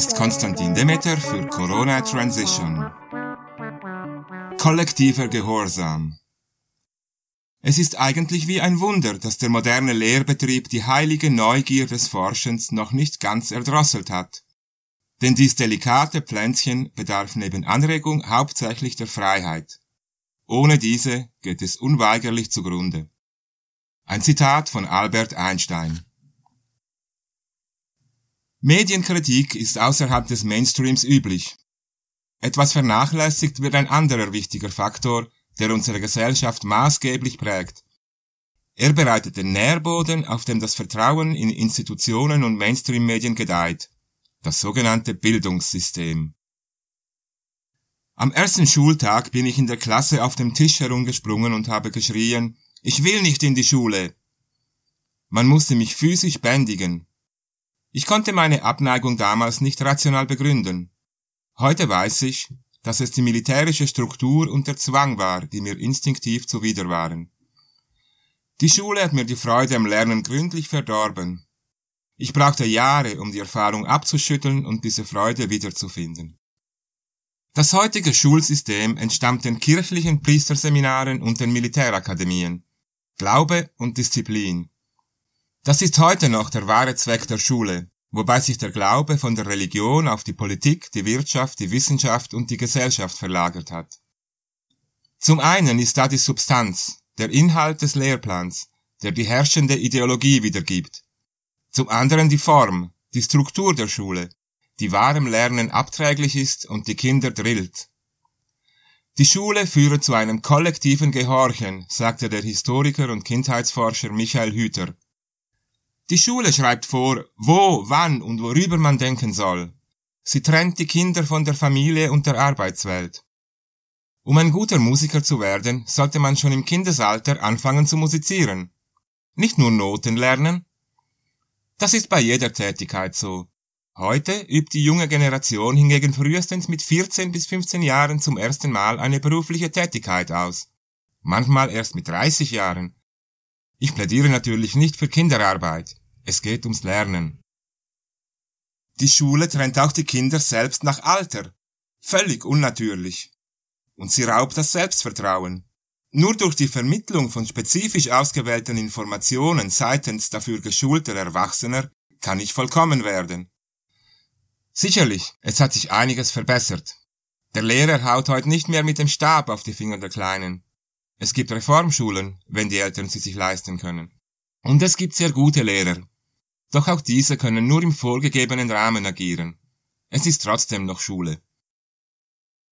ist Konstantin Demeter für Corona Transition. Kollektiver Gehorsam. Es ist eigentlich wie ein Wunder, dass der moderne Lehrbetrieb die heilige Neugier des Forschens noch nicht ganz erdrosselt hat. Denn dies delikate Pflänzchen bedarf neben Anregung hauptsächlich der Freiheit. Ohne diese geht es unweigerlich zugrunde. Ein Zitat von Albert Einstein. Medienkritik ist außerhalb des Mainstreams üblich. Etwas vernachlässigt wird ein anderer wichtiger Faktor, der unsere Gesellschaft maßgeblich prägt. Er bereitet den Nährboden, auf dem das Vertrauen in Institutionen und Mainstream-Medien gedeiht. Das sogenannte Bildungssystem. Am ersten Schultag bin ich in der Klasse auf dem Tisch herumgesprungen und habe geschrien, ich will nicht in die Schule. Man musste mich physisch bändigen. Ich konnte meine Abneigung damals nicht rational begründen. Heute weiß ich, dass es die militärische Struktur und der Zwang war, die mir instinktiv zuwider waren. Die Schule hat mir die Freude am Lernen gründlich verdorben. Ich brauchte Jahre, um die Erfahrung abzuschütteln und diese Freude wiederzufinden. Das heutige Schulsystem entstammt den kirchlichen Priesterseminaren und den Militärakademien. Glaube und Disziplin. Das ist heute noch der wahre Zweck der Schule, wobei sich der Glaube von der Religion auf die Politik, die Wirtschaft, die Wissenschaft und die Gesellschaft verlagert hat. Zum einen ist da die Substanz, der Inhalt des Lehrplans, der die herrschende Ideologie wiedergibt. Zum anderen die Form, die Struktur der Schule, die wahrem Lernen abträglich ist und die Kinder drillt. Die Schule führe zu einem kollektiven Gehorchen, sagte der Historiker und Kindheitsforscher Michael Hüter. Die Schule schreibt vor, wo, wann und worüber man denken soll. Sie trennt die Kinder von der Familie und der Arbeitswelt. Um ein guter Musiker zu werden, sollte man schon im Kindesalter anfangen zu musizieren. Nicht nur Noten lernen. Das ist bei jeder Tätigkeit so. Heute übt die junge Generation hingegen frühestens mit 14 bis 15 Jahren zum ersten Mal eine berufliche Tätigkeit aus. Manchmal erst mit 30 Jahren. Ich plädiere natürlich nicht für Kinderarbeit. Es geht ums Lernen. Die Schule trennt auch die Kinder selbst nach Alter. Völlig unnatürlich. Und sie raubt das Selbstvertrauen. Nur durch die Vermittlung von spezifisch ausgewählten Informationen seitens dafür geschulter Erwachsener kann ich vollkommen werden. Sicherlich, es hat sich einiges verbessert. Der Lehrer haut heute nicht mehr mit dem Stab auf die Finger der Kleinen. Es gibt Reformschulen, wenn die Eltern sie sich leisten können. Und es gibt sehr gute Lehrer, doch auch diese können nur im vorgegebenen Rahmen agieren. Es ist trotzdem noch Schule.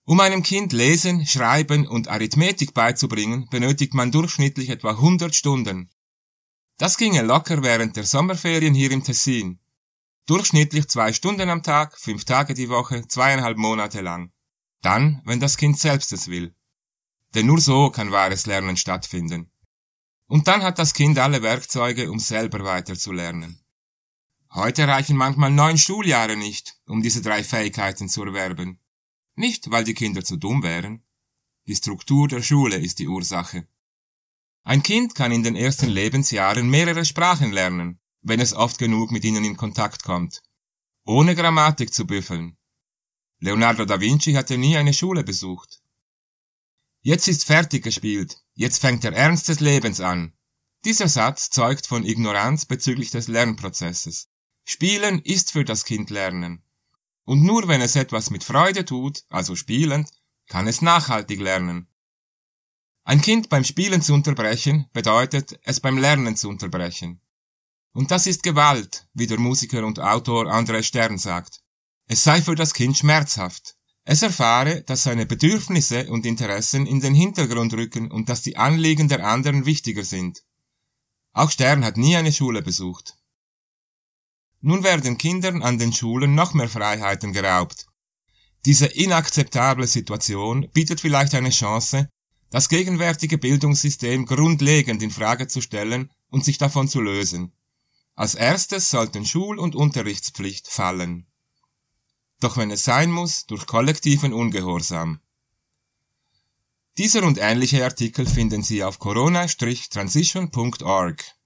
Um einem Kind Lesen, Schreiben und Arithmetik beizubringen, benötigt man durchschnittlich etwa 100 Stunden. Das ginge locker während der Sommerferien hier im Tessin. Durchschnittlich zwei Stunden am Tag, fünf Tage die Woche, zweieinhalb Monate lang. Dann, wenn das Kind selbst es will. Denn nur so kann wahres Lernen stattfinden. Und dann hat das Kind alle Werkzeuge, um selber weiterzulernen. Heute reichen manchmal neun Schuljahre nicht, um diese drei Fähigkeiten zu erwerben. Nicht, weil die Kinder zu dumm wären. Die Struktur der Schule ist die Ursache. Ein Kind kann in den ersten Lebensjahren mehrere Sprachen lernen, wenn es oft genug mit ihnen in Kontakt kommt, ohne Grammatik zu büffeln. Leonardo da Vinci hatte nie eine Schule besucht. Jetzt ist fertig gespielt, jetzt fängt der Ernst des Lebens an. Dieser Satz zeugt von Ignoranz bezüglich des Lernprozesses. Spielen ist für das Kind Lernen. Und nur wenn es etwas mit Freude tut, also spielend, kann es nachhaltig lernen. Ein Kind beim Spielen zu unterbrechen, bedeutet, es beim Lernen zu unterbrechen. Und das ist Gewalt, wie der Musiker und Autor André Stern sagt. Es sei für das Kind schmerzhaft. Es erfahre, dass seine Bedürfnisse und Interessen in den Hintergrund rücken und dass die Anliegen der anderen wichtiger sind. Auch Stern hat nie eine Schule besucht. Nun werden Kindern an den Schulen noch mehr Freiheiten geraubt. Diese inakzeptable Situation bietet vielleicht eine Chance, das gegenwärtige Bildungssystem grundlegend in Frage zu stellen und sich davon zu lösen. Als erstes sollten Schul- und Unterrichtspflicht fallen. Doch wenn es sein muss, durch kollektiven Ungehorsam. Dieser und ähnliche Artikel finden Sie auf corona-transition.org.